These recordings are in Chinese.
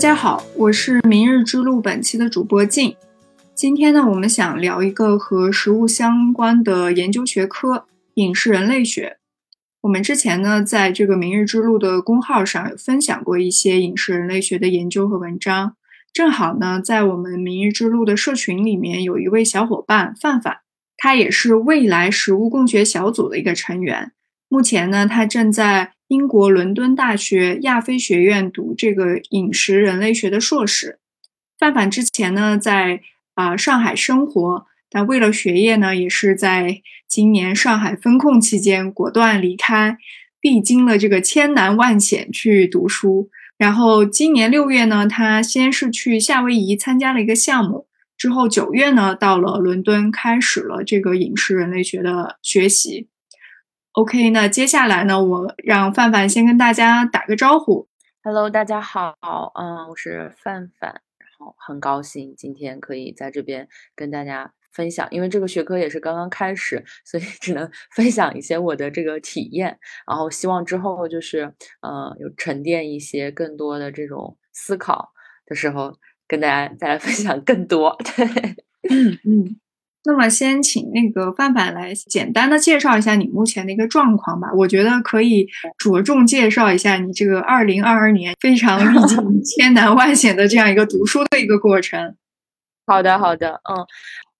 大家好，我是明日之路本期的主播静。今天呢，我们想聊一个和食物相关的研究学科——饮食人类学。我们之前呢，在这个明日之路的公号上有分享过一些饮食人类学的研究和文章。正好呢，在我们明日之路的社群里面，有一位小伙伴范范，他也是未来食物共学小组的一个成员。目前呢，他正在英国伦敦大学亚非学院读这个饮食人类学的硕士。范范之前呢，在啊上海生活，但为了学业呢，也是在今年上海封控期间果断离开，历经了这个千难万险去读书。然后今年六月呢，他先是去夏威夷参加了一个项目，之后九月呢，到了伦敦开始了这个饮食人类学的学习。OK，那接下来呢，我让范范先跟大家打个招呼。Hello，大家好，嗯，我是范范，然后很高兴今天可以在这边跟大家分享，因为这个学科也是刚刚开始，所以只能 分享一些我的这个体验，然后希望之后就是，呃，有沉淀一些更多的这种思考的时候，跟大家再来分享更多。对，嗯嗯。那么，先请那个范范来简单的介绍一下你目前的一个状况吧。我觉得可以着重介绍一下你这个二零二二年非常历经 千难万险的这样一个读书的一个过程。好的，好的，嗯，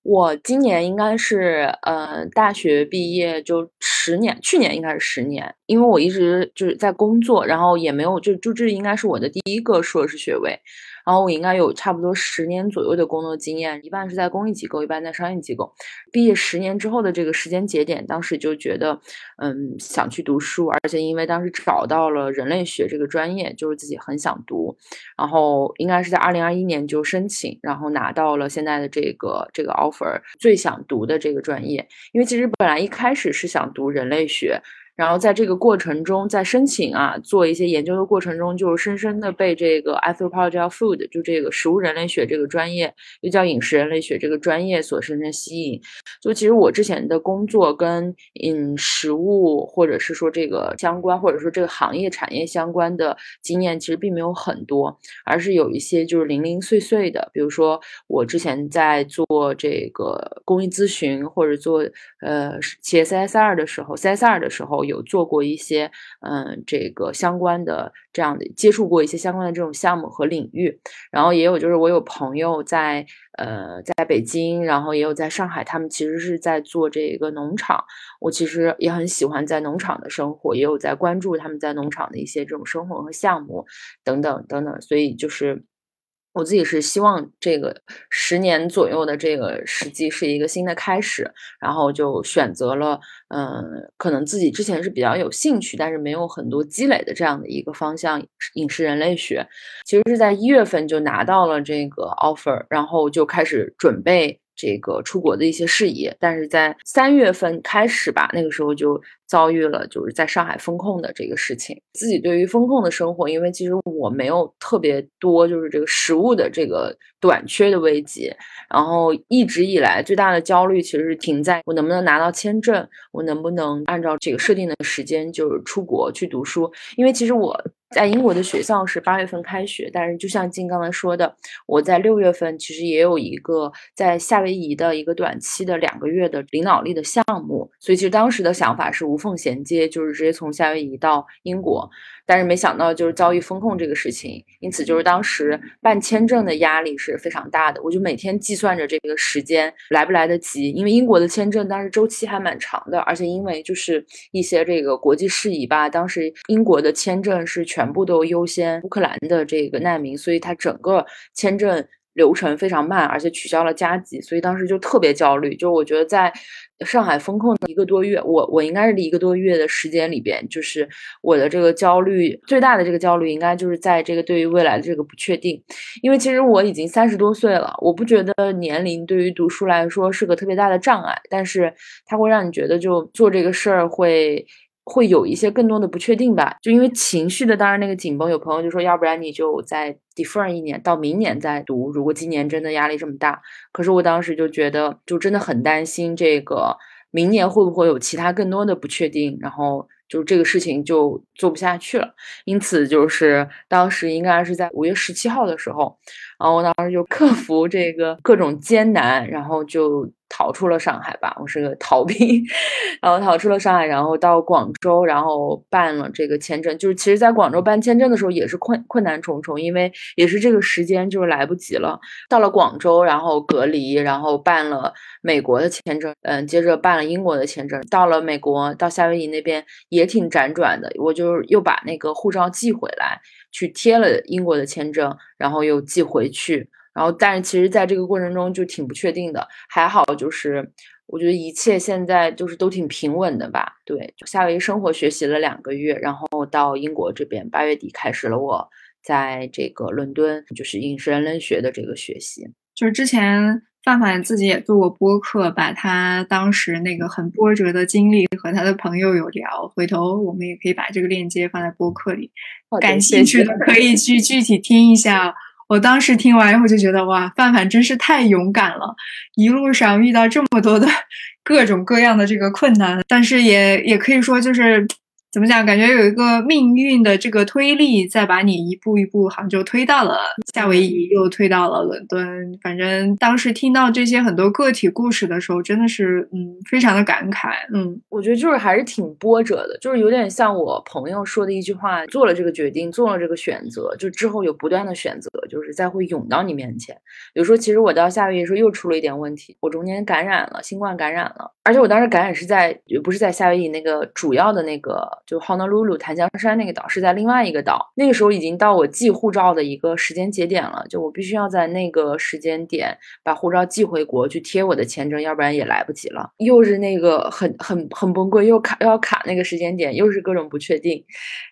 我今年应该是呃大学毕业就十年，去年应该是十年，因为我一直就是在工作，然后也没有就就这应该是我的第一个硕士学位。然后我应该有差不多十年左右的工作经验，一半是在公益机构，一半在商业机构。毕业十年之后的这个时间节点，当时就觉得，嗯，想去读书，而且因为当时找到了人类学这个专业，就是自己很想读。然后应该是在二零二一年就申请，然后拿到了现在的这个这个 offer，最想读的这个专业。因为其实本来一开始是想读人类学。然后在这个过程中，在申请啊做一些研究的过程中，就是深深的被这个 anthropology of food，就这个食物人类学这个专业，又叫饮食人类学这个专业所深深吸引。就其实我之前的工作跟饮食物或者是说这个相关，或者说这个行业产业相关的经验，其实并没有很多，而是有一些就是零零碎碎的。比如说我之前在做这个公益咨询或者做呃企业 CSR 的时候，CSR 的时候。有做过一些，嗯，这个相关的这样的接触过一些相关的这种项目和领域，然后也有就是我有朋友在，呃，在北京，然后也有在上海，他们其实是在做这个农场，我其实也很喜欢在农场的生活，也有在关注他们在农场的一些这种生活和项目等等等等，所以就是。我自己是希望这个十年左右的这个时机是一个新的开始，然后就选择了，嗯，可能自己之前是比较有兴趣，但是没有很多积累的这样的一个方向——饮食人类学。其实是在一月份就拿到了这个 offer，然后就开始准备。这个出国的一些事宜，但是在三月份开始吧，那个时候就遭遇了就是在上海封控的这个事情。自己对于封控的生活，因为其实我没有特别多就是这个食物的这个短缺的危机，然后一直以来最大的焦虑其实是停在我能不能拿到签证，我能不能按照这个设定的时间就是出国去读书，因为其实我。在英国的学校是八月份开学，但是就像金刚才说的，我在六月份其实也有一个在夏威夷的一个短期的两个月的领导力的项目，所以其实当时的想法是无缝衔接，就是直接从夏威夷到英国。但是没想到就是遭遇风控这个事情，因此就是当时办签证的压力是非常大的。我就每天计算着这个时间来不来得及，因为英国的签证当时周期还蛮长的，而且因为就是一些这个国际事宜吧，当时英国的签证是全全部都优先乌克兰的这个难民，所以它整个签证。流程非常慢，而且取消了加急，所以当时就特别焦虑。就我觉得，在上海封控一个多月，我我应该是一个多月的时间里边，就是我的这个焦虑最大的这个焦虑，应该就是在这个对于未来的这个不确定。因为其实我已经三十多岁了，我不觉得年龄对于读书来说是个特别大的障碍，但是它会让你觉得就做这个事儿会。会有一些更多的不确定吧，就因为情绪的，当然那个紧绷，有朋友就说，要不然你就再 defer 一年，到明年再读。如果今年真的压力这么大，可是我当时就觉得，就真的很担心这个明年会不会有其他更多的不确定，然后就这个事情就做不下去了。因此，就是当时应该是在五月十七号的时候，然后我当时就克服这个各种艰难，然后就。逃出了上海吧，我是个逃兵，然后逃出了上海，然后到广州，然后办了这个签证。就是其实，在广州办签证的时候也是困困难重重，因为也是这个时间就是来不及了。到了广州，然后隔离，然后办了美国的签证，嗯，接着办了英国的签证。到了美国，到夏威夷那边也挺辗转的，我就又把那个护照寄回来，去贴了英国的签证，然后又寄回去。然后，但是其实，在这个过程中就挺不确定的。还好，就是我觉得一切现在就是都挺平稳的吧。对，就夏威夷生活学习了两个月，然后到英国这边，八月底开始了我在这个伦敦就是饮食人类学的这个学习。就是之前范范自己也做过播客，把他当时那个很波折的经历和他的朋友有聊。回头我们也可以把这个链接放在播客里，感兴趣的可以去具体听一下。我当时听完以后就觉得，哇，范范真是太勇敢了！一路上遇到这么多的各种各样的这个困难，但是也也可以说就是。怎么讲？感觉有一个命运的这个推力，在把你一步一步，好像就推到了夏威夷，又推到了伦敦。反正当时听到这些很多个体故事的时候，真的是嗯，非常的感慨。嗯，我觉得就是还是挺波折的，就是有点像我朋友说的一句话：做了这个决定，做了这个选择，就之后有不断的选择，就是再会涌到你面前。比如说，其实我到夏威夷时候又出了一点问题，我中间感染了新冠，感染了，而且我当时感染是在也不是在夏威夷那个主要的那个。就 Honolulu 檀香山那个岛是在另外一个岛，那个时候已经到我寄护照的一个时间节节点了，就我必须要在那个时间点把护照寄回国去贴我的签证，要不然也来不及了。又是那个很很很崩溃，又卡又要卡那个时间点，又是各种不确定。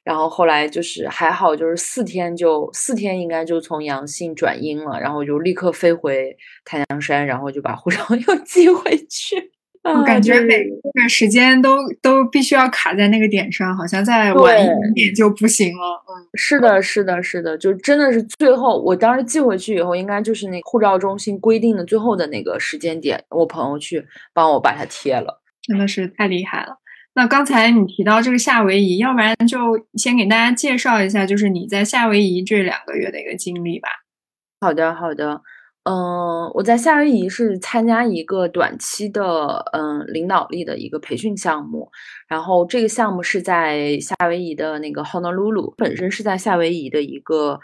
然后后来就是还好，就是四天就四天应该就从阳性转阴了，然后就立刻飞回太阳山，然后就把护照 又寄回去。我感觉每个时间都都必须要卡在那个点上，好像再晚一点点就不行了。嗯，是的，是的，是的，就真的是最后，我当时寄回去以后，应该就是那护照中心规定的最后的那个时间点，我朋友去帮我把它贴了，真的是太厉害了。那刚才你提到这个夏威夷，要不然就先给大家介绍一下，就是你在夏威夷这两个月的一个经历吧。好的，好的。嗯，我在夏威夷是参加一个短期的嗯领导力的一个培训项目，然后这个项目是在夏威夷的那个 Honolulu，本身是在夏威夷的一个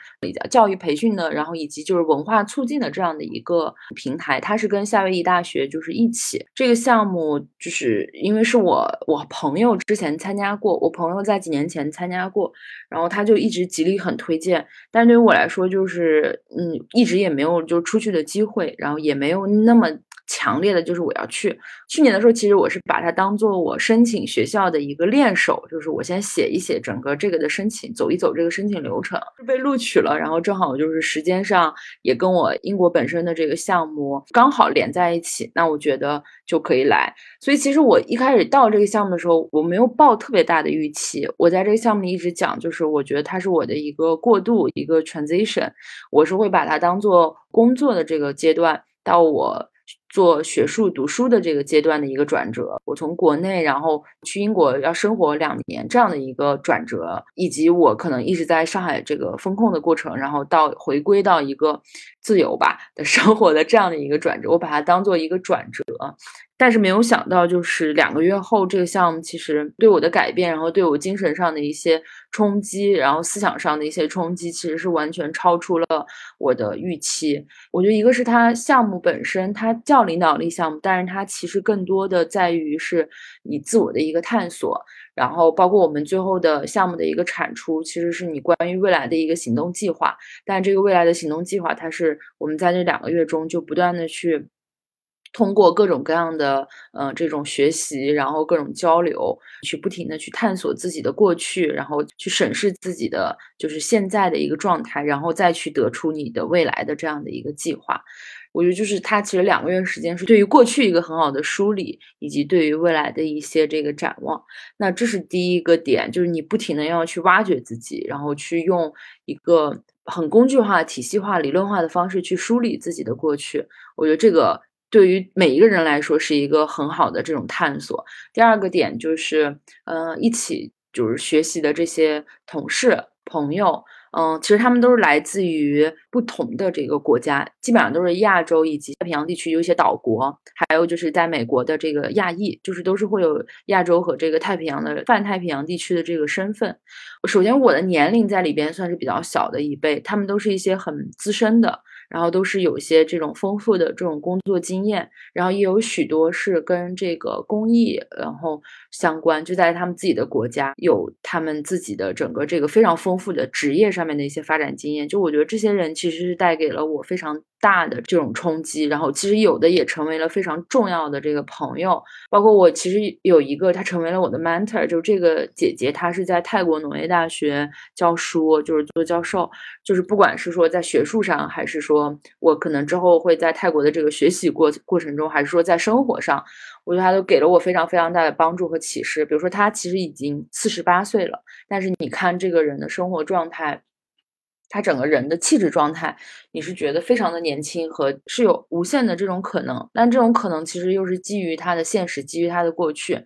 教育培训的，然后以及就是文化促进的这样的一个平台，它是跟夏威夷大学就是一起。这个项目就是因为是我我朋友之前参加过，我朋友在几年前参加过，然后他就一直极力很推荐，但对于我来说就是嗯一直也没有就出去。的机会，然后也没有那么。强烈的就是我要去。去年的时候，其实我是把它当做我申请学校的一个练手，就是我先写一写整个这个的申请，走一走这个申请流程，被录取了。然后正好就是时间上也跟我英国本身的这个项目刚好连在一起，那我觉得就可以来。所以其实我一开始到这个项目的时候，我没有抱特别大的预期。我在这个项目一直讲，就是我觉得它是我的一个过渡，一个 transition，我是会把它当做工作的这个阶段到我。做学术读书的这个阶段的一个转折，我从国内然后去英国要生活两年这样的一个转折，以及我可能一直在上海这个风控的过程，然后到回归到一个自由吧的生活的这样的一个转折，我把它当做一个转折。但是没有想到，就是两个月后，这个项目其实对我的改变，然后对我精神上的一些冲击，然后思想上的一些冲击，其实是完全超出了我的预期。我觉得一个是它项目本身，它叫领导力项目，但是它其实更多的在于是你自我的一个探索，然后包括我们最后的项目的一个产出，其实是你关于未来的一个行动计划。但这个未来的行动计划，它是我们在这两个月中就不断的去。通过各种各样的呃这种学习，然后各种交流，去不停的去探索自己的过去，然后去审视自己的就是现在的一个状态，然后再去得出你的未来的这样的一个计划。我觉得就是它其实两个月时间是对于过去一个很好的梳理，以及对于未来的一些这个展望。那这是第一个点，就是你不停的要去挖掘自己，然后去用一个很工具化、体系化、理论化的方式去梳理自己的过去。我觉得这个。对于每一个人来说，是一个很好的这种探索。第二个点就是，呃，一起就是学习的这些同事朋友。嗯，其实他们都是来自于不同的这个国家，基本上都是亚洲以及太平洋地区有一些岛国，还有就是在美国的这个亚裔，就是都是会有亚洲和这个太平洋的泛太平洋地区的这个身份。首先，我的年龄在里边算是比较小的一辈，他们都是一些很资深的。然后都是有一些这种丰富的这种工作经验，然后也有许多是跟这个公益然后相关，就在他们自己的国家有他们自己的整个这个非常丰富的职业上面的一些发展经验。就我觉得这些人其实是带给了我非常大的这种冲击，然后其实有的也成为了非常重要的这个朋友，包括我其实有一个他成为了我的 mentor，就是这个姐姐，她是在泰国农业大学教书，就是做教授，就是不管是说在学术上还是说。我可能之后会在泰国的这个学习过过程中，还是说在生活上，我觉得他都给了我非常非常大的帮助和启示。比如说，他其实已经四十八岁了，但是你看这个人的生活状态，他整个人的气质状态，你是觉得非常的年轻和是有无限的这种可能。但这种可能其实又是基于他的现实，基于他的过去。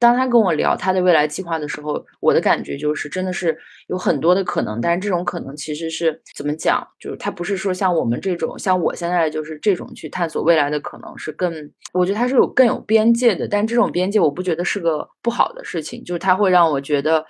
当他跟我聊他的未来计划的时候，我的感觉就是真的是有很多的可能，但是这种可能其实是怎么讲？就是他不是说像我们这种，像我现在就是这种去探索未来的可能是更，我觉得他是有更有边界的，但这种边界我不觉得是个不好的事情，就是他会让我觉得，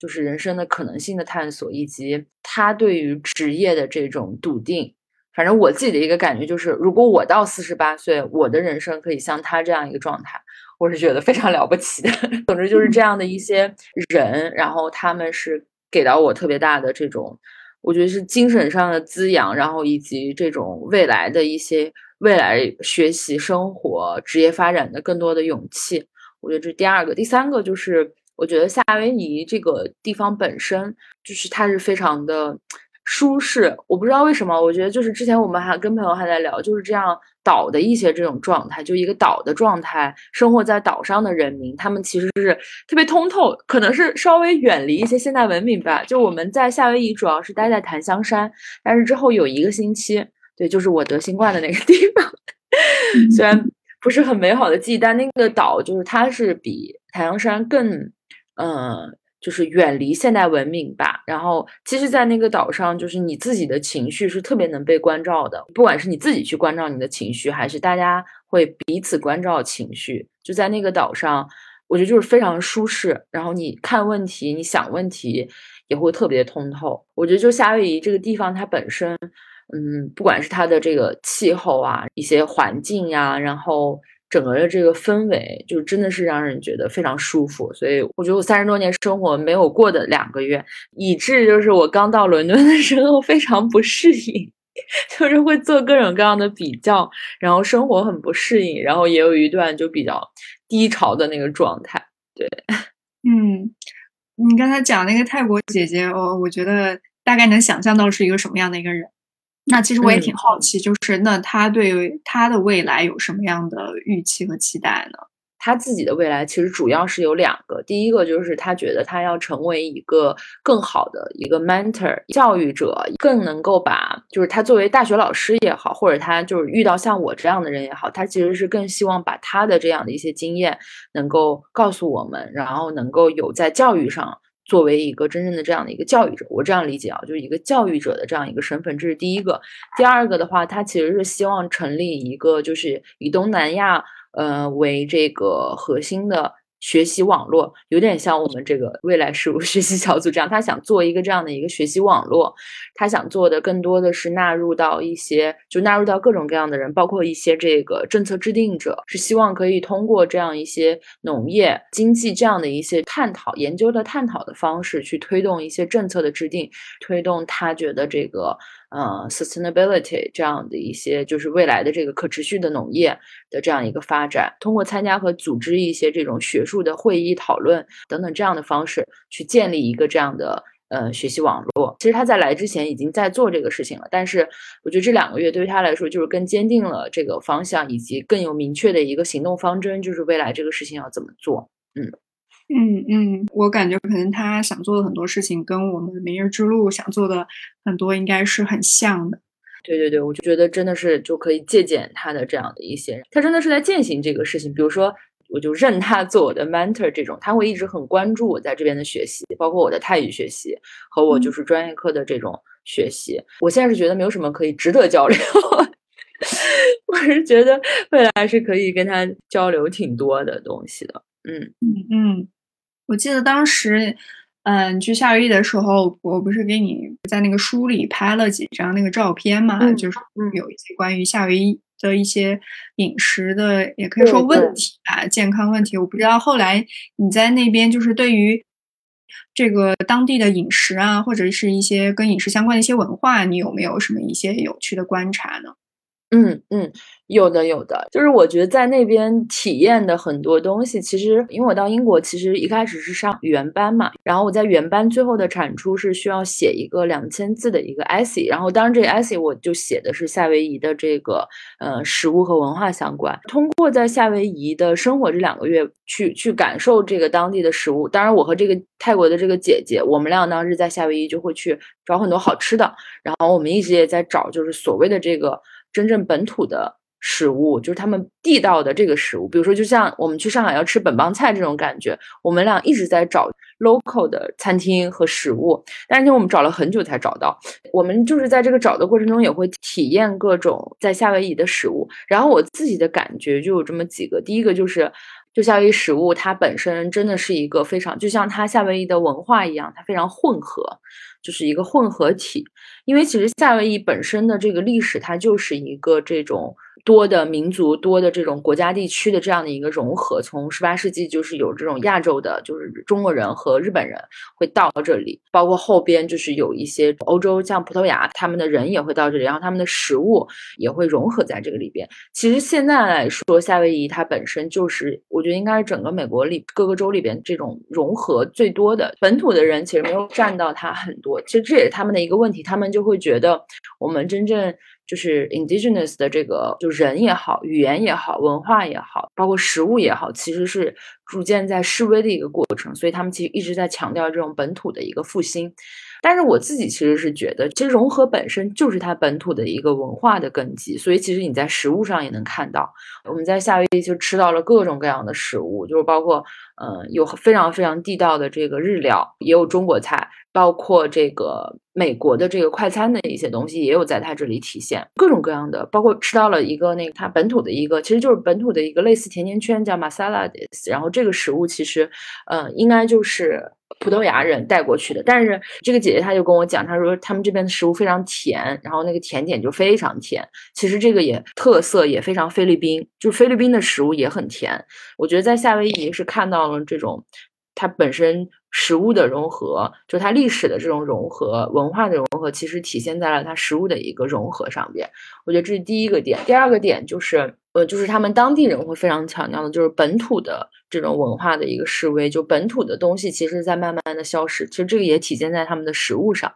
就是人生的可能性的探索，以及他对于职业的这种笃定。反正我自己的一个感觉就是，如果我到四十八岁，我的人生可以像他这样一个状态。我是觉得非常了不起的，总之就是这样的一些人，然后他们是给到我特别大的这种，我觉得是精神上的滋养，然后以及这种未来的一些未来学习、生活、职业发展的更多的勇气。我觉得这是第二个，第三个就是我觉得夏威夷这个地方本身就是它是非常的。舒适，我不知道为什么，我觉得就是之前我们还跟朋友还在聊，就是这样岛的一些这种状态，就一个岛的状态，生活在岛上的人民，他们其实是特别通透，可能是稍微远离一些现代文明吧。就我们在夏威夷主要是待在檀香山，但是之后有一个星期，对，就是我得新冠的那个 地方，虽然不是很美好的记忆，但那个岛就是它是比檀香山更，嗯。就是远离现代文明吧。然后，其实，在那个岛上，就是你自己的情绪是特别能被关照的。不管是你自己去关照你的情绪，还是大家会彼此关照情绪，就在那个岛上，我觉得就是非常舒适。然后你看问题，你想问题也会特别通透。我觉得就夏威夷这个地方，它本身，嗯，不管是它的这个气候啊，一些环境呀，然后。整个的这个氛围，就真的是让人觉得非常舒服。所以我觉得我三十多年生活没有过的两个月，以致就是我刚到伦敦的时候非常不适应，就是会做各种各样的比较，然后生活很不适应，然后也有一段就比较低潮的那个状态。对，嗯，你刚才讲那个泰国姐姐，我我觉得大概能想象到是一个什么样的一个人。那其实我也挺好奇，就是那他对他的未来有什么样的预期和期待呢？他自己的未来其实主要是有两个，第一个就是他觉得他要成为一个更好的一个 mentor 教育者，更能够把就是他作为大学老师也好，或者他就是遇到像我这样的人也好，他其实是更希望把他的这样的一些经验能够告诉我们，然后能够有在教育上。作为一个真正的这样的一个教育者，我这样理解啊，就是一个教育者的这样一个身份，这是第一个。第二个的话，他其实是希望成立一个，就是以东南亚呃为这个核心的。学习网络有点像我们这个未来事务学习小组这样，他想做一个这样的一个学习网络，他想做的更多的是纳入到一些，就纳入到各种各样的人，包括一些这个政策制定者，是希望可以通过这样一些农业经济这样的一些探讨、研究的探讨的方式，去推动一些政策的制定，推动他觉得这个。呃，sustainability 这样的一些，就是未来的这个可持续的农业的这样一个发展，通过参加和组织一些这种学术的会议讨论等等这样的方式，去建立一个这样的呃学习网络。其实他在来之前已经在做这个事情了，但是我觉得这两个月对于他来说，就是更坚定了这个方向，以及更有明确的一个行动方针，就是未来这个事情要怎么做。嗯。嗯嗯，我感觉可能他想做的很多事情，跟我们明日之路想做的很多应该是很像的。对对对，我就觉得真的是就可以借鉴他的这样的一些，他真的是在践行这个事情。比如说我就认他做我的 mentor，这种他会一直很关注我在这边的学习，包括我的泰语学习和我就是专业课的这种学习。我现在是觉得没有什么可以值得交流，我是觉得未来是可以跟他交流挺多的东西的。嗯嗯嗯，我记得当时。嗯，去夏威夷的时候，我不是给你在那个书里拍了几张那个照片嘛？就是有一些关于夏威夷的一些饮食的，也可以说问题吧，健康问题。我不知道后来你在那边，就是对于这个当地的饮食啊，或者是一些跟饮食相关的一些文化，你有没有什么一些有趣的观察呢？嗯嗯。有的有的，就是我觉得在那边体验的很多东西，其实因为我到英国，其实一开始是上语言班嘛，然后我在语言班最后的产出是需要写一个两千字的一个 essay，然后当然这个 essay 我就写的是夏威夷的这个呃食物和文化相关。通过在夏威夷的生活这两个月，去去感受这个当地的食物。当然，我和这个泰国的这个姐姐，我们俩当时在夏威夷就会去找很多好吃的，然后我们一直也在找，就是所谓的这个真正本土的。食物就是他们地道的这个食物，比如说，就像我们去上海要吃本帮菜这种感觉，我们俩一直在找 local 的餐厅和食物，但是我们找了很久才找到。我们就是在这个找的过程中，也会体验各种在夏威夷的食物。然后我自己的感觉就有这么几个，第一个就是，就夏威夷食物它本身真的是一个非常，就像它夏威夷的文化一样，它非常混合，就是一个混合体。因为其实夏威夷本身的这个历史，它就是一个这种。多的民族、多的这种国家地区的这样的一个融合，从十八世纪就是有这种亚洲的，就是中国人和日本人会到这里，包括后边就是有一些欧洲，像葡萄牙，他们的人也会到这里，然后他们的食物也会融合在这个里边。其实现在来说，夏威夷它本身就是，我觉得应该是整个美国里各个州里边这种融合最多的。本土的人其实没有占到它很多，其实这也是他们的一个问题，他们就会觉得我们真正。就是 indigenous 的这个，就人也好，语言也好，文化也好，包括食物也好，其实是逐渐在示威的一个过程。所以他们其实一直在强调这种本土的一个复兴。但是我自己其实是觉得，其实融合本身就是它本土的一个文化的根基。所以其实你在食物上也能看到，我们在夏威夷就吃到了各种各样的食物，就是包括嗯，有非常非常地道的这个日料，也有中国菜。包括这个美国的这个快餐的一些东西，也有在它这里体现，各种各样的，包括吃到了一个那个它本土的一个，其实就是本土的一个类似甜甜圈，叫 masala。然后这个食物其实，呃，应该就是葡萄牙人带过去的。但是这个姐姐她就跟我讲，她说他们这边的食物非常甜，然后那个甜点就非常甜。其实这个也特色也非常菲律宾，就菲律宾的食物也很甜。我觉得在夏威夷是看到了这种。它本身食物的融合，就它历史的这种融合、文化的融合，其实体现在了它食物的一个融合上边。我觉得这是第一个点。第二个点就是，呃，就是他们当地人会非常强调的，就是本土的这种文化的一个示威，就本土的东西其实在慢慢的消失。其实这个也体现在他们的食物上。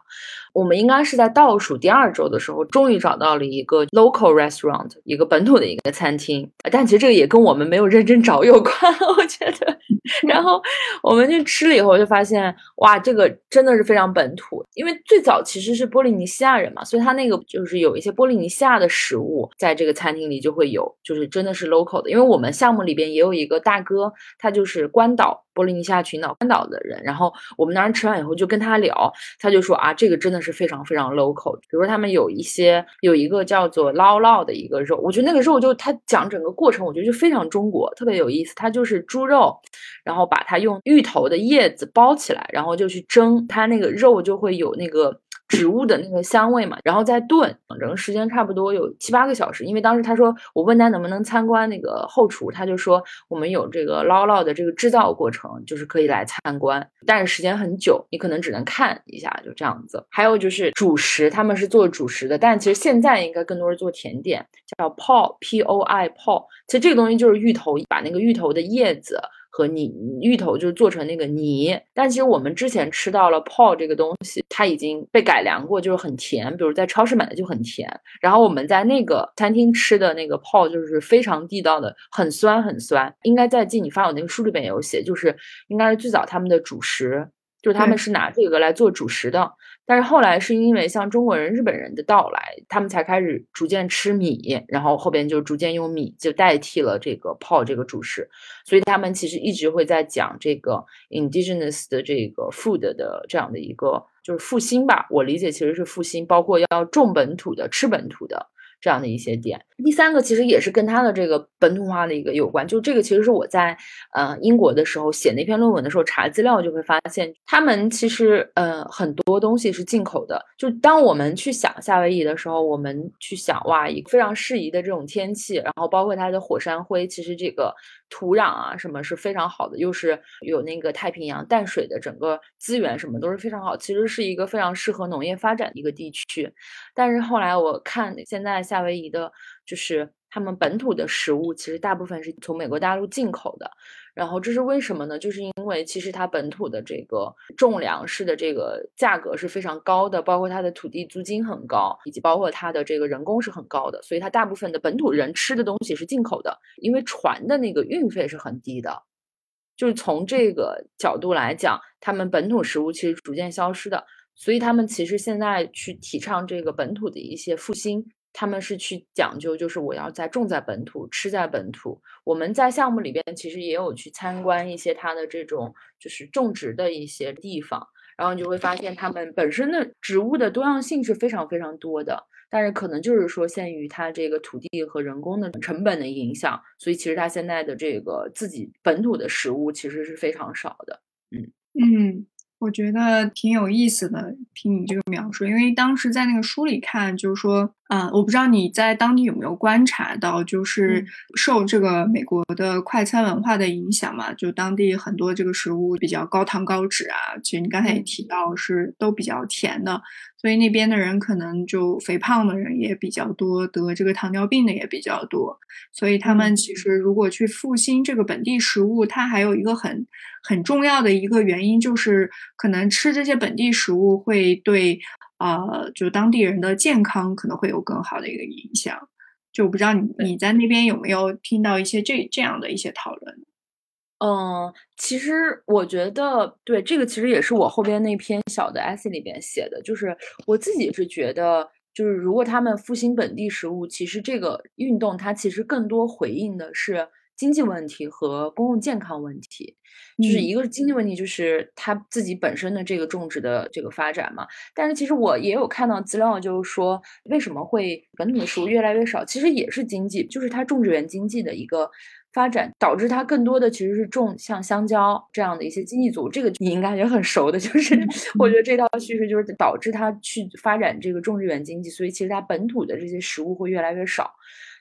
我们应该是在倒数第二周的时候，终于找到了一个 local restaurant，一个本土的一个餐厅。但其实这个也跟我们没有认真找有关，我觉得。然后我们去吃了以后，就发现哇，这个真的是非常本土。因为最早其实是波利尼西亚人嘛，所以他那个就是有一些波利尼西亚的食物在这个餐厅里就会有，就是真的是 local 的。因为我们项目里边也有一个大哥，他就是关岛。波利尼西亚群岛、关岛的人，然后我们当时吃完以后就跟他聊，他就说啊，这个真的是非常非常 local。比如说他们有一些有一个叫做捞捞的一个肉，我觉得那个肉就他讲整个过程，我觉得就非常中国，特别有意思。它就是猪肉，然后把它用芋头的叶子包起来，然后就去蒸，它那个肉就会有那个。植物的那个香味嘛，然后再炖，整个时间差不多有七八个小时。因为当时他说我问他能不能参观那个后厨，他就说我们有这个捞捞的这个制造过程，就是可以来参观，但是时间很久，你可能只能看一下，就这样子。还有就是主食，他们是做主食的，但其实现在应该更多是做甜点，叫 poi p o i p o。其实这个东西就是芋头，把那个芋头的叶子。和泥芋头就是做成那个泥，但其实我们之前吃到了泡这个东西，它已经被改良过，就是很甜。比如在超市买的就很甜，然后我们在那个餐厅吃的那个泡就是非常地道的，很酸很酸。应该在记你发我那个书里边也有写，就是应该是最早他们的主食，就是他们是拿这个来做主食的。但是后来是因为像中国人、日本人的到来，他们才开始逐渐吃米，然后后边就逐渐用米就代替了这个泡这个主食，所以他们其实一直会在讲这个 indigenous 的这个 food 的这样的一个就是复兴吧，我理解其实是复兴，包括要种本土的、吃本土的。这样的一些点，第三个其实也是跟它的这个本土化的一个有关，就这个其实是我在呃英国的时候写那篇论文的时候查资料就会发现，他们其实呃很多东西是进口的。就当我们去想夏威夷的时候，我们去想哇，一个非常适宜的这种天气，然后包括它的火山灰，其实这个土壤啊什么是非常好的，又是有那个太平洋淡水的整个资源什么都是非常好，其实是一个非常适合农业发展的一个地区。但是后来我看现在。夏威夷的，就是他们本土的食物，其实大部分是从美国大陆进口的。然后这是为什么呢？就是因为其实它本土的这个种粮食的这个价格是非常高的，包括它的土地租金很高，以及包括它的这个人工是很高的，所以它大部分的本土人吃的东西是进口的。因为船的那个运费是很低的，就是从这个角度来讲，他们本土食物其实逐渐消失的，所以他们其实现在去提倡这个本土的一些复兴。他们是去讲究，就是我要在种在本土，吃在本土。我们在项目里边其实也有去参观一些它的这种就是种植的一些地方，然后你就会发现他们本身的植物的多样性是非常非常多的，但是可能就是说限于它这个土地和人工的成本的影响，所以其实它现在的这个自己本土的食物其实是非常少的。嗯嗯。我觉得挺有意思的，听你这个描述，因为当时在那个书里看，就是说，啊，我不知道你在当地有没有观察到，就是受这个美国的快餐文化的影响嘛，就当地很多这个食物比较高糖高脂啊，其实你刚才也提到是都比较甜的。所以那边的人可能就肥胖的人也比较多，得这个糖尿病的也比较多。所以他们其实如果去复兴这个本地食物，它还有一个很很重要的一个原因，就是可能吃这些本地食物会对呃，就当地人的健康可能会有更好的一个影响。就我不知道你你在那边有没有听到一些这这样的一些讨论？嗯，其实我觉得，对这个其实也是我后边那篇小的 essay 里边写的，就是我自己是觉得，就是如果他们复兴本地食物，其实这个运动它其实更多回应的是经济问题和公共健康问题，就是一个是经济问题，就是他自己本身的这个种植的这个发展嘛。但是其实我也有看到资料，就是说为什么会本土的食物越来越少，其实也是经济，就是它种植园经济的一个。发展导致它更多的其实是种像香蕉这样的一些经济组，这个你应该也很熟的，就是我觉得这套叙事就是导致它去发展这个种植园经济，所以其实它本土的这些食物会越来越少，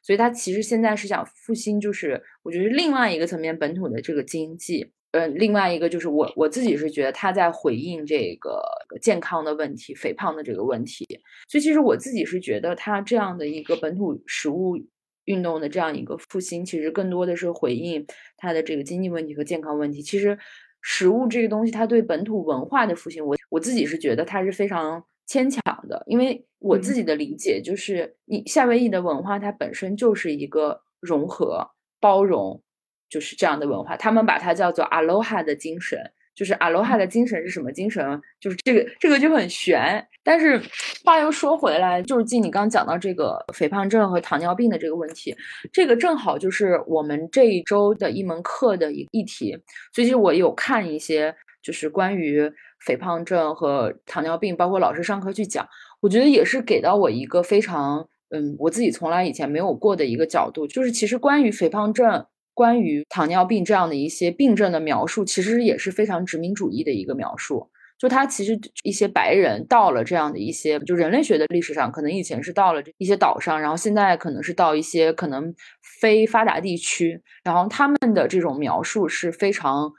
所以它其实现在是想复兴，就是我觉得另外一个层面本土的这个经济，呃，另外一个就是我我自己是觉得它在回应这个健康的问题、肥胖的这个问题，所以其实我自己是觉得它这样的一个本土食物。运动的这样一个复兴，其实更多的是回应它的这个经济问题和健康问题。其实，食物这个东西，它对本土文化的复兴，我我自己是觉得它是非常牵强的。因为我自己的理解就是，你夏威夷的文化，它本身就是一个融合、包容，就是这样的文化。他们把它叫做 Aloha 的精神。就是阿罗哈的精神是什么精神？就是这个，这个就很玄。但是话又说回来，就是进你刚讲到这个肥胖症和糖尿病的这个问题，这个正好就是我们这一周的一门课的一议题。所以其实我有看一些，就是关于肥胖症和糖尿病，包括老师上课去讲，我觉得也是给到我一个非常，嗯，我自己从来以前没有过的一个角度，就是其实关于肥胖症。关于糖尿病这样的一些病症的描述，其实也是非常殖民主义的一个描述。就他其实一些白人到了这样的一些，就人类学的历史上，可能以前是到了一些岛上，然后现在可能是到一些可能非发达地区，然后他们的这种描述是非常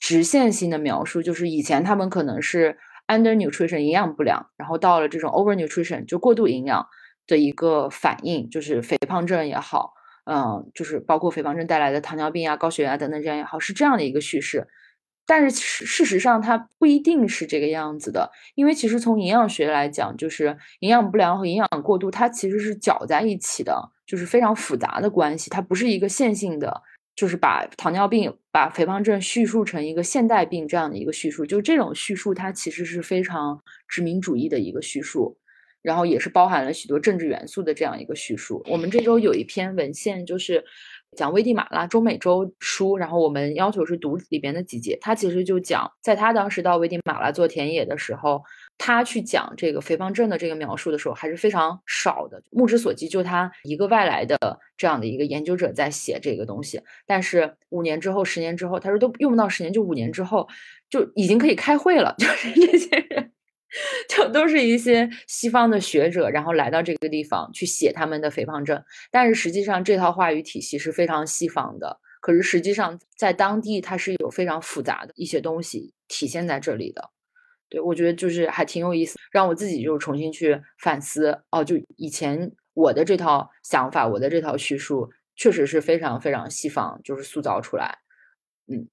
直线性的描述。就是以前他们可能是 under nutrition 营养不良，然后到了这种 over nutrition 就过度营养的一个反应，就是肥胖症也好。嗯，就是包括肥胖症带来的糖尿病啊、高血压等等这样也好，是这样的一个叙事。但是事实上，它不一定是这个样子的，因为其实从营养学来讲，就是营养不良和营养过度，它其实是搅在一起的，就是非常复杂的关系，它不是一个线性的就是把糖尿病、把肥胖症叙述成一个现代病这样的一个叙述，就这种叙述它其实是非常殖民主义的一个叙述，然后也是包含了许多政治元素的这样一个叙述。我们这周有一篇文献就是讲危地马拉中美洲书，然后我们要求是读里边的几节，他其实就讲在他当时到危地马拉做田野的时候。他去讲这个肥胖症的这个描述的时候，还是非常少的。目之所及，就他一个外来的这样的一个研究者在写这个东西。但是五年之后、十年之后，他说都用不到十年，就五年之后就已经可以开会了。就是这些人，就都是一些西方的学者，然后来到这个地方去写他们的肥胖症。但是实际上，这套话语体系是非常西方的。可是实际上，在当地它是有非常复杂的一些东西体现在这里的。对，我觉得就是还挺有意思，让我自己就重新去反思哦，就以前我的这套想法，我的这套叙述，确实是非常非常西方，就是塑造出来。嗯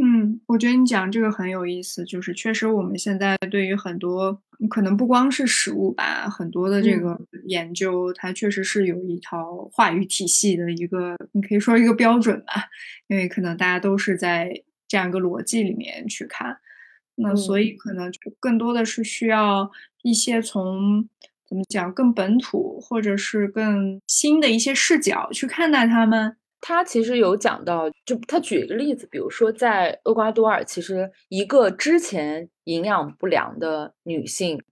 嗯，我觉得你讲这个很有意思，就是确实我们现在对于很多可能不光是食物吧，很多的这个研究，它确实是有一套话语体系的一个，你可以说一个标准吧，因为可能大家都是在这样一个逻辑里面去看。那所以可能就更多的是需要一些从怎么讲更本土或者是更新的一些视角去看待他们。他其实有讲到，就他举一个例子，比如说在厄瓜多尔，其实一个之前营养不良的女性，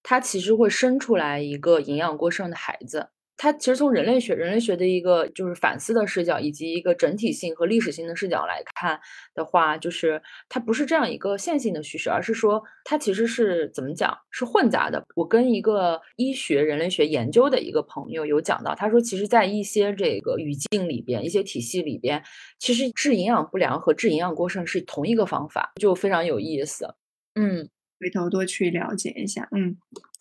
她其实会生出来一个营养过剩的孩子。它其实从人类学、人类学的一个就是反思的视角，以及一个整体性和历史性的视角来看的话，就是它不是这样一个线性的叙事，而是说它其实是怎么讲，是混杂的。我跟一个医学、人类学研究的一个朋友有讲到，他说，其实，在一些这个语境里边、一些体系里边，其实治营养不良和治营养过剩是同一个方法，就非常有意思。嗯，回头多去了解一下。嗯，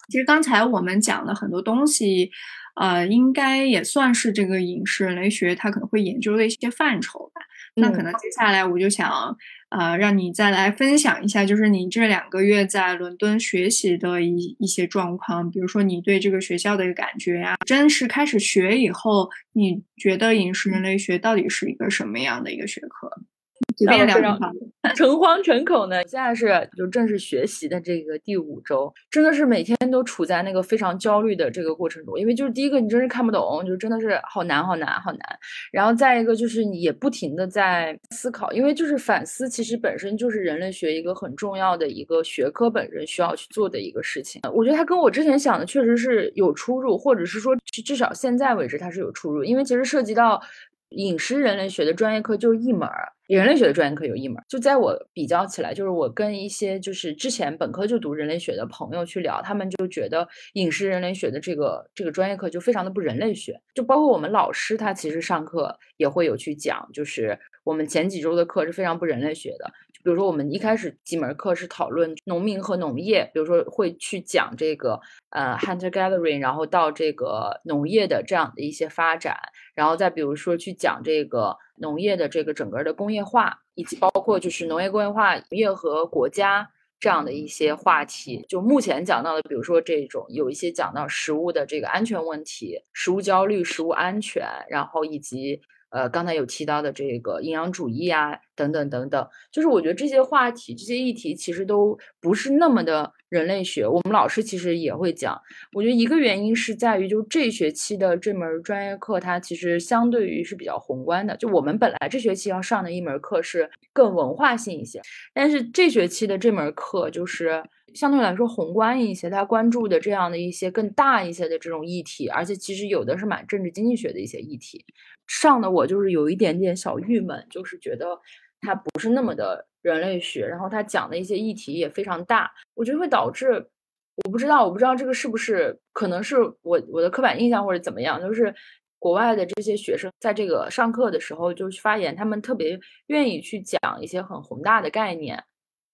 其实刚才我们讲了很多东西。呃，应该也算是这个影视人类学它可能会研究的一些范畴吧。那可能接下来我就想，呃，让你再来分享一下，就是你这两个月在伦敦学习的一一些状况，比如说你对这个学校的一个感觉呀。真实开始学以后，你觉得影视人类学到底是一个什么样的一个学科？随便聊聊。诚惶诚恐呢，现在是就正式学习的这个第五周，真的是每天都处在那个非常焦虑的这个过程中，因为就是第一个你真是看不懂，就真的是好难好难好难，然后再一个就是你也不停的在思考，因为就是反思其实本身就是人类学一个很重要的一个学科本身需要去做的一个事情。我觉得它跟我之前想的确实是有出入，或者是说至少现在为止它是有出入，因为其实涉及到。饮食人类学的专业课就是一门儿，人类学的专业课有一门。就在我比较起来，就是我跟一些就是之前本科就读人类学的朋友去聊，他们就觉得影视人类学的这个这个专业课就非常的不人类学。就包括我们老师，他其实上课也会有去讲，就是我们前几周的课是非常不人类学的。比如说我们一开始几门课是讨论农民和农业，比如说会去讲这个呃 hunter gathering，然后到这个农业的这样的一些发展。然后再比如说去讲这个农业的这个整个的工业化，以及包括就是农业工业化、农业和国家这样的一些话题。就目前讲到的，比如说这种有一些讲到食物的这个安全问题、食物焦虑、食物安全，然后以及。呃，刚才有提到的这个营养主义啊，等等等等，就是我觉得这些话题、这些议题其实都不是那么的人类学。我们老师其实也会讲，我觉得一个原因是在于，就这学期的这门专业课，它其实相对于是比较宏观的。就我们本来这学期要上的一门课是更文化性一些，但是这学期的这门课就是相对来说宏观一些，它关注的这样的一些更大一些的这种议题，而且其实有的是蛮政治经济学的一些议题。上的我就是有一点点小郁闷，就是觉得它不是那么的人类学，然后他讲的一些议题也非常大，我觉得会导致，我不知道，我不知道这个是不是可能是我我的刻板印象或者怎么样，就是国外的这些学生在这个上课的时候就发言，他们特别愿意去讲一些很宏大的概念，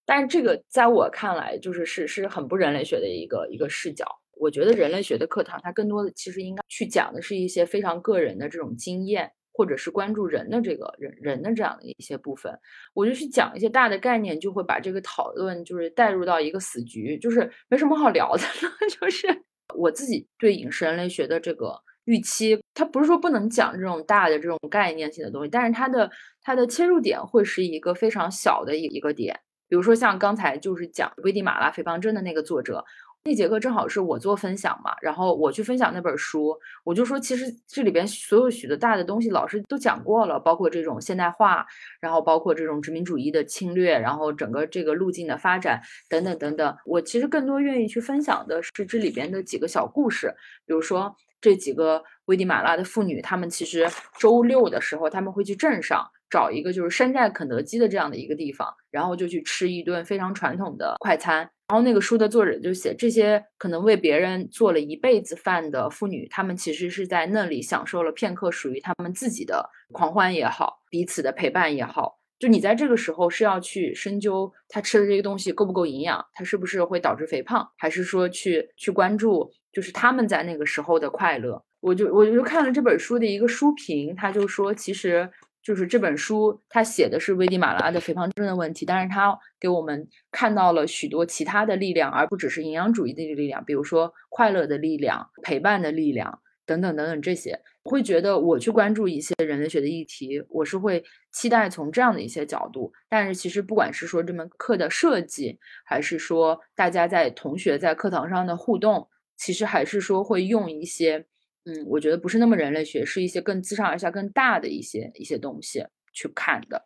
但这个在我看来就是是是很不人类学的一个一个视角。我觉得人类学的课堂，它更多的其实应该去讲的是一些非常个人的这种经验，或者是关注人的这个人人的这样的一些部分。我就去讲一些大的概念，就会把这个讨论就是带入到一个死局，就是没什么好聊的了。就是我自己对饮食人类学的这个预期。它不是说不能讲这种大的这种概念性的东西，但是它的它的切入点会是一个非常小的一一个点。比如说像刚才就是讲危地马拉肥胖症的那个作者。那节课正好是我做分享嘛，然后我去分享那本书，我就说其实这里边所有许多大的东西老师都讲过了，包括这种现代化，然后包括这种殖民主义的侵略，然后整个这个路径的发展等等等等。我其实更多愿意去分享的是这里边的几个小故事，比如说这几个危地马拉的妇女，她们其实周六的时候他们会去镇上找一个就是山寨肯德基的这样的一个地方，然后就去吃一顿非常传统的快餐。然后那个书的作者就写，这些可能为别人做了一辈子饭的妇女，她们其实是在那里享受了片刻属于她们自己的狂欢也好，彼此的陪伴也好。就你在这个时候是要去深究她吃的这个东西够不够营养，它是不是会导致肥胖，还是说去去关注就是他们在那个时候的快乐？我就我就看了这本书的一个书评，他就说其实。就是这本书，它写的是危地马拉的肥胖症的问题，但是它给我们看到了许多其他的力量，而不只是营养主义的力量，比如说快乐的力量、陪伴的力量等等等等这些。会觉得我去关注一些人类学的议题，我是会期待从这样的一些角度。但是其实不管是说这门课的设计，还是说大家在同学在课堂上的互动，其实还是说会用一些。嗯，我觉得不是那么人类学，是一些更自上而下、更大的一些一些东西去看的。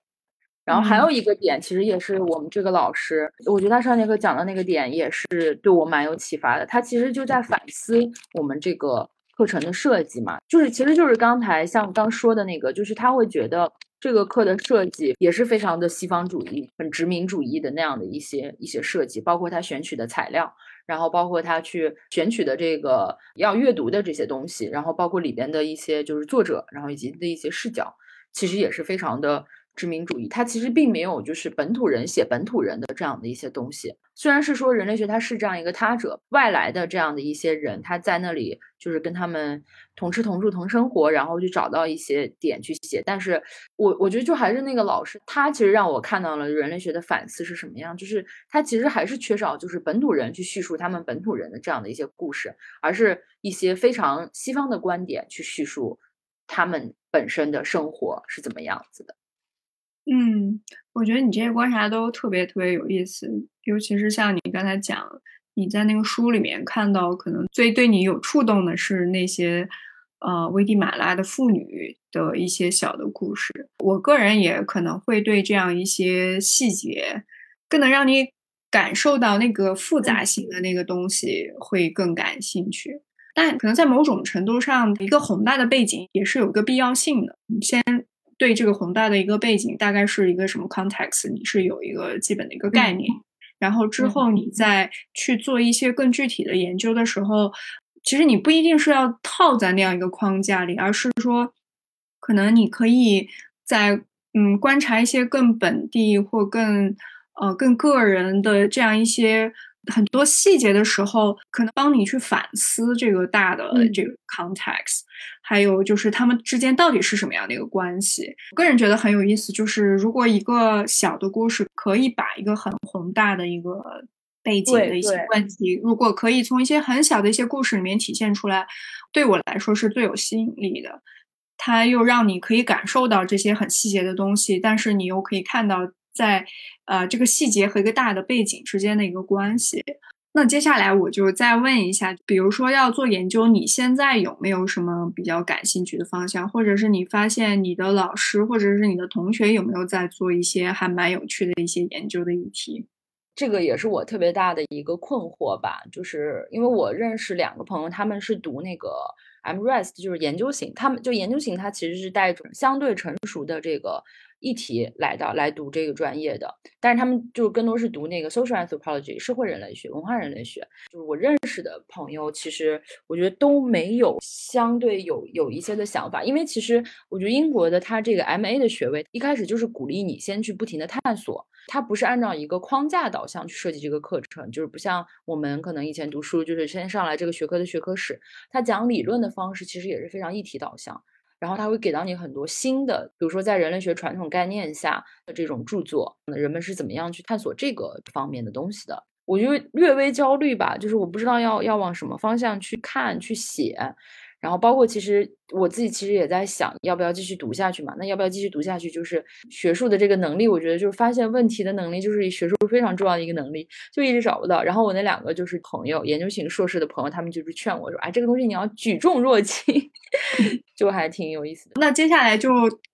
然后还有一个点，其实也是我们这个老师，我觉得他上节课讲的那个点也是对我蛮有启发的。他其实就在反思我们这个课程的设计嘛，就是其实就是刚才像刚说的那个，就是他会觉得这个课的设计也是非常的西方主义、很殖民主义的那样的一些一些设计，包括他选取的材料。然后包括他去选取的这个要阅读的这些东西，然后包括里边的一些就是作者，然后以及的一些视角，其实也是非常的。殖民主义，它其实并没有就是本土人写本土人的这样的一些东西。虽然是说人类学它是这样一个他者外来的这样的一些人，他在那里就是跟他们同吃同住同生活，然后去找到一些点去写。但是我我觉得就还是那个老师，他其实让我看到了人类学的反思是什么样，就是他其实还是缺少就是本土人去叙述他们本土人的这样的一些故事，而是一些非常西方的观点去叙述他们本身的生活是怎么样子的。嗯，我觉得你这些观察都特别特别有意思，尤其是像你刚才讲，你在那个书里面看到，可能最对你有触动的是那些，呃，危地马拉的妇女的一些小的故事。我个人也可能会对这样一些细节，更能让你感受到那个复杂性的那个东西会更感兴趣。但可能在某种程度上，一个宏大的背景也是有个必要性的。你先。对这个宏大的一个背景，大概是一个什么 context，你是有一个基本的一个概念，然后之后你再去做一些更具体的研究的时候，其实你不一定是要套在那样一个框架里，而是说，可能你可以在嗯观察一些更本地或更呃更个人的这样一些。很多细节的时候，可能帮你去反思这个大的这个 context，还有就是他们之间到底是什么样的一个关系。我个人觉得很有意思，就是如果一个小的故事可以把一个很宏大的一个背景的一些问题，如果可以从一些很小的一些故事里面体现出来，对我来说是最有吸引力的。它又让你可以感受到这些很细节的东西，但是你又可以看到。在呃这个细节和一个大的背景之间的一个关系。那接下来我就再问一下，比如说要做研究，你现在有没有什么比较感兴趣的方向，或者是你发现你的老师或者是你的同学有没有在做一些还蛮有趣的一些研究的议题？这个也是我特别大的一个困惑吧，就是因为我认识两个朋友，他们是读那个 M Rest，就是研究型，他们就研究型，它其实是带着相对成熟的这个。议题来的来读这个专业的，但是他们就更多是读那个 social anthropology 社会人类学、文化人类学。就是我认识的朋友，其实我觉得都没有相对有有一些的想法，因为其实我觉得英国的它这个 M A 的学位一开始就是鼓励你先去不停的探索，它不是按照一个框架导向去设计这个课程，就是不像我们可能以前读书就是先上来这个学科的学科史，它讲理论的方式其实也是非常议题导向。然后他会给到你很多新的，比如说在人类学传统概念下的这种著作，人们是怎么样去探索这个方面的东西的？我就略微焦虑吧，就是我不知道要要往什么方向去看去写。然后包括其实我自己其实也在想，要不要继续读下去嘛？那要不要继续读下去？就是学术的这个能力，我觉得就是发现问题的能力，就是学术非常重要的一个能力，就一直找不到。然后我那两个就是朋友，研究型硕士的朋友，他们就是劝我说：“哎，这个东西你要举重若轻。”就还挺有意思的。那接下来就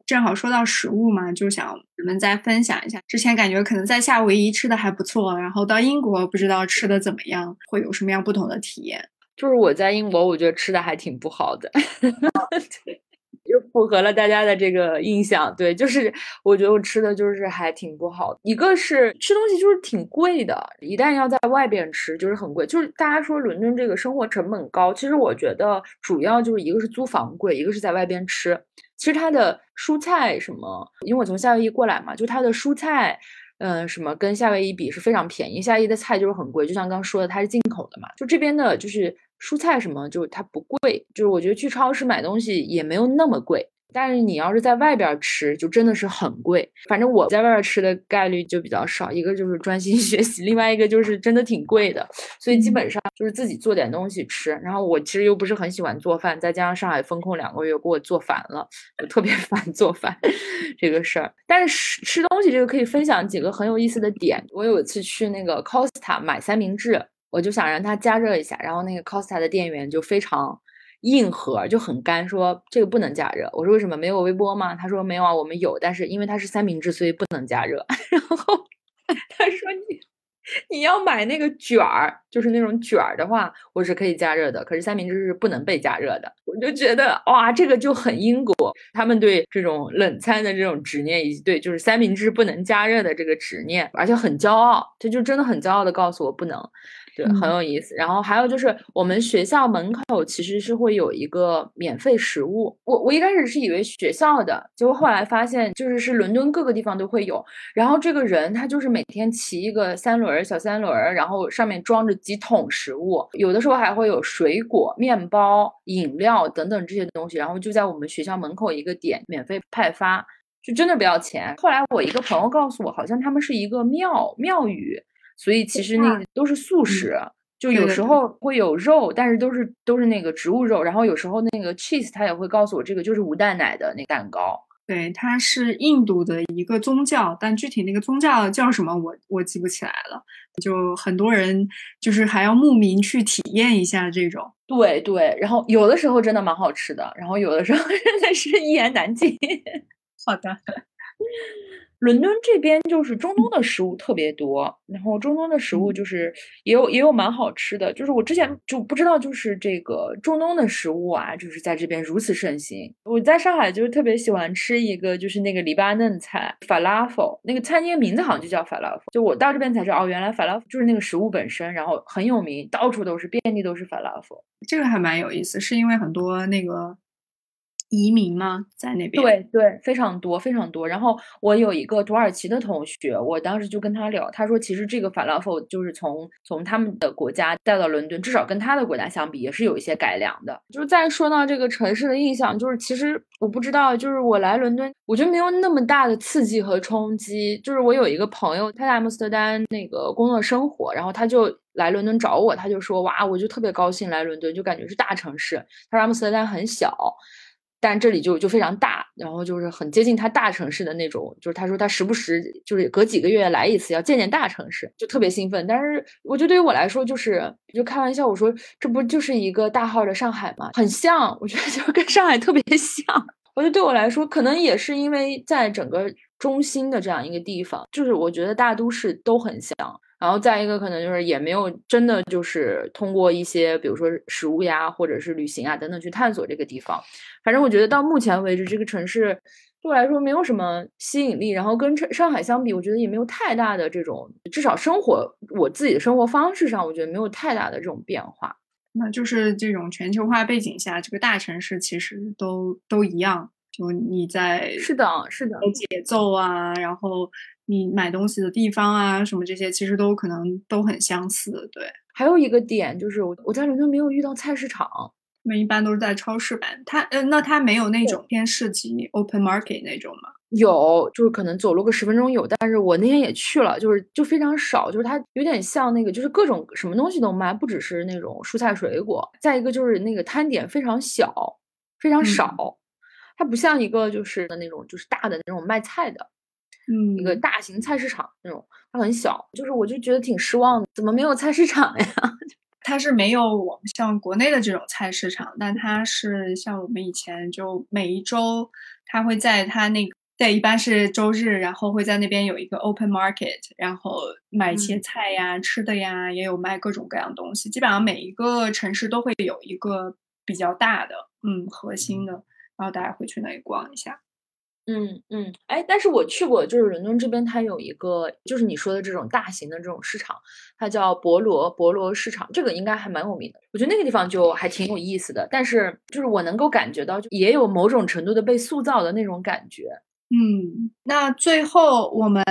正好说到食物嘛，就想你们再分享一下。之前感觉可能在夏威夷吃的还不错，然后到英国不知道吃的怎么样，会有什么样不同的体验？就是我在英国，我觉得吃的还挺不好的，就符合了大家的这个印象。对，就是我觉得我吃的就是还挺不好。一个是吃东西就是挺贵的，一旦要在外边吃就是很贵。就是大家说伦敦这个生活成本高，其实我觉得主要就是一个是租房贵，一个是在外边吃。其实它的蔬菜什么，因为我从夏威夷过来嘛，就它的蔬菜。嗯，什么跟夏威夷比是非常便宜，夏威夷的菜就是很贵，就像刚说的，它是进口的嘛。就这边的，就是蔬菜什么，就是它不贵，就是我觉得去超市买东西也没有那么贵。但是你要是在外边吃，就真的是很贵。反正我在外边吃的概率就比较少，一个就是专心 学习，另外一个就是真的挺贵的。所以基本上就是自己做点东西吃。然后我其实又不是很喜欢做饭，再加上上海封控两个月，给我做烦了，就特别 烦做饭这个事儿。但是吃东西这个可以分享几个很有意思的点。我有一次去那个 Costa 买三明治，我就想让它加热一下，然后那个 Costa 的店员就非常。硬核就很干，说这个不能加热。我说为什么没有微波吗？他说没有啊，我们有，但是因为它是三明治，所以不能加热。然后他说你你要买那个卷儿，就是那种卷儿的话，我是可以加热的。可是三明治是不能被加热的。我就觉得哇，这个就很英国，他们对这种冷餐的这种执念，以及对就是三明治不能加热的这个执念，而且很骄傲，他就真的很骄傲的告诉我不能。对，很有意思。然后还有就是，我们学校门口其实是会有一个免费食物。我我一开始是以为学校的，结果后来发现就是是伦敦各个地方都会有。然后这个人他就是每天骑一个三轮小三轮，然后上面装着几桶食物，有的时候还会有水果、面包、饮料等等这些东西，然后就在我们学校门口一个点免费派发，就真的不要钱。后来我一个朋友告诉我，好像他们是一个庙庙宇。所以其实那个都是素食，就有时候会有肉，但是都是都是那个植物肉。然后有时候那个 cheese 他也会告诉我，这个就是无蛋奶的那蛋糕。对，它是印度的一个宗教，但具体那个宗教叫什么，我我记不起来了。就很多人就是还要慕名去体验一下这种。对对，然后有的时候真的蛮好吃的，然后有的时候 真的是一言难尽。好的。伦敦这边就是中东的食物特别多，然后中东的食物就是也有也有蛮好吃的，就是我之前就不知道，就是这个中东的食物啊，就是在这边如此盛行。我在上海就是特别喜欢吃一个，就是那个黎巴嫩菜 falafel，那个餐厅名字好像就叫 falafel。就我到这边才知道，哦，原来 falafel 就是那个食物本身，然后很有名，到处都是，遍地都是 falafel。这个还蛮有意思，是因为很多那个。移民吗？在那边？对对，非常多非常多。然后我有一个土耳其的同学，我当时就跟他聊，他说其实这个法拉佛就是从从他们的国家带到伦敦，至少跟他的国家相比，也是有一些改良的。就是再说到这个城市的印象，就是其实我不知道，就是我来伦敦，我觉得没有那么大的刺激和冲击。就是我有一个朋友，他在阿姆斯特丹那个工作生活，然后他就来伦敦找我，他就说哇，我就特别高兴来伦敦，就感觉是大城市。他说阿姆斯特丹很小。但这里就就非常大，然后就是很接近他大城市的那种，就是他说他时不时就是隔几个月来一次，要见见大城市，就特别兴奋。但是我觉得对于我来说，就是就开玩笑，我说这不就是一个大号的上海吗？很像，我觉得就跟上海特别像。我觉得对我来说，可能也是因为在整个中心的这样一个地方，就是我觉得大都市都很像。然后再一个可能就是也没有真的就是通过一些比如说食物呀或者是旅行啊等等去探索这个地方。反正我觉得到目前为止这个城市对我来说没有什么吸引力。然后跟上海相比，我觉得也没有太大的这种至少生活我自己的生活方式上，我觉得没有太大的这种变化。那就是这种全球化背景下，这个大城市其实都都一样。就你在是的，是的节奏啊，然后。你买东西的地方啊，什么这些其实都可能都很相似。对，还有一个点就是我我在伦敦没有遇到菜市场，我们一般都是在超市买。它呃，那它没有那种偏市集 open market 那种吗？有，就是可能走路个十分钟有，但是我那天也去了，就是就非常少，就是它有点像那个，就是各种什么东西都卖，不只是那种蔬菜水果。再一个就是那个摊点非常小，非常少，它不像一个就是那种就是大的那种卖菜的，嗯，一个大型菜市场那种，它很小，就是我就觉得挺失望的，怎么没有菜市场呀？它是没有我们像国内的这种菜市场，但它是像我们以前就每一周，它会在它那个。对，一般是周日，然后会在那边有一个 open market，然后买一些菜呀、吃的呀，也有卖各种各样东西。基本上每一个城市都会有一个比较大的，嗯，核心的，然后大家会去那里逛一下。嗯嗯，哎，但是我去过，就是伦敦这边，它有一个，就是你说的这种大型的这种市场，它叫博罗博罗市场，这个应该还蛮有名的。我觉得那个地方就还挺有意思的，但是就是我能够感觉到，也有某种程度的被塑造的那种感觉。嗯，那最后我们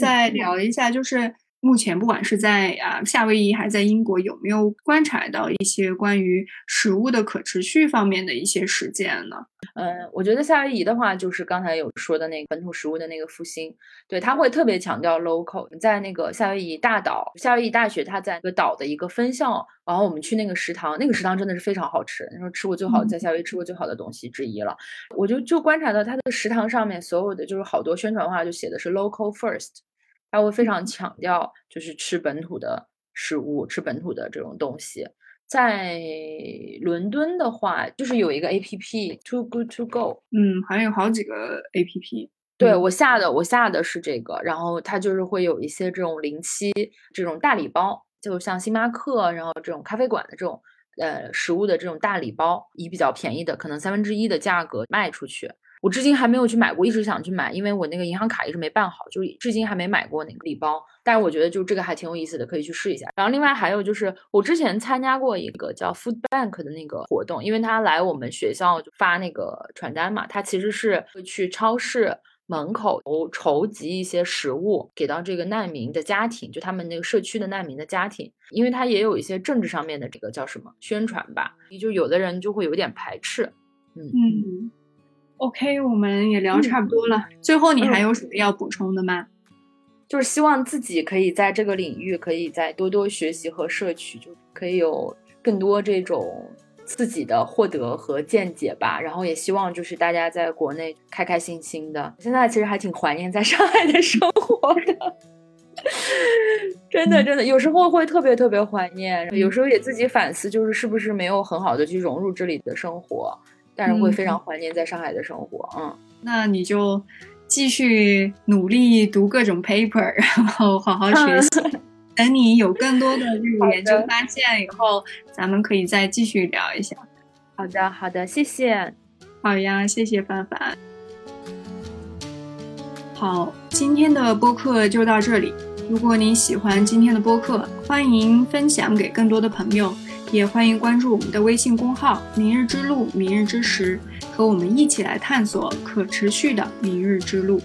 再聊一下，就是目前不管是在啊夏威夷还是在英国，有没有观察到一些关于食物的可持续方面的一些实践呢？嗯，我觉得夏威夷的话，就是刚才有说的那个本土食物的那个复兴，对他会特别强调 local。在那个夏威夷大岛，夏威夷大学它在一个岛的一个分校，然后我们去那个食堂，那个食堂真的是非常好吃，那时候吃过最好在夏威夷吃过最好的东西之一了。我就就观察到它的食堂上面所有的就是好多宣传画就写的是 local first，他会非常强调就是吃本土的食物，吃本土的这种东西。在伦敦的话，就是有一个 A P P Too Good To Go，嗯，好像有好几个 A P P。对我下的，我下的是这个，然后它就是会有一些这种零七这种大礼包，就像星巴克，然后这种咖啡馆的这种呃食物的这种大礼包，以比较便宜的，可能三分之一的价格卖出去。我至今还没有去买过，一直想去买，因为我那个银行卡一直没办好，就至今还没买过那个礼包。但是我觉得就这个还挺有意思的，可以去试一下。然后另外还有就是，我之前参加过一个叫 Food Bank 的那个活动，因为他来我们学校就发那个传单嘛，他其实是会去超市门口筹集一些食物给到这个难民的家庭，就他们那个社区的难民的家庭，因为他也有一些政治上面的这个叫什么宣传吧，就有的人就会有点排斥，嗯嗯。OK，我们也聊差不多了。最后，你还有什么要补充的吗？就是希望自己可以在这个领域，可以再多多学习和摄取，就可以有更多这种自己的获得和见解吧。然后也希望就是大家在国内开开心心的。现在其实还挺怀念在上海的生活的，真的真的，有时候会特别特别怀念，有时候也自己反思，就是是不是没有很好的去融入这里的生活。但是会非常怀念在上海的生活，嗯，那你就继续努力读各种 paper，然后好好学习。等你有更多的这个研究发现以后，咱们可以再继续聊一下。好的，好的，谢谢。好呀，谢谢范范。好，今天的播客就到这里。如果你喜欢今天的播客，欢迎分享给更多的朋友。也欢迎关注我们的微信公号“明日之路”、“明日之时”，和我们一起来探索可持续的明日之路。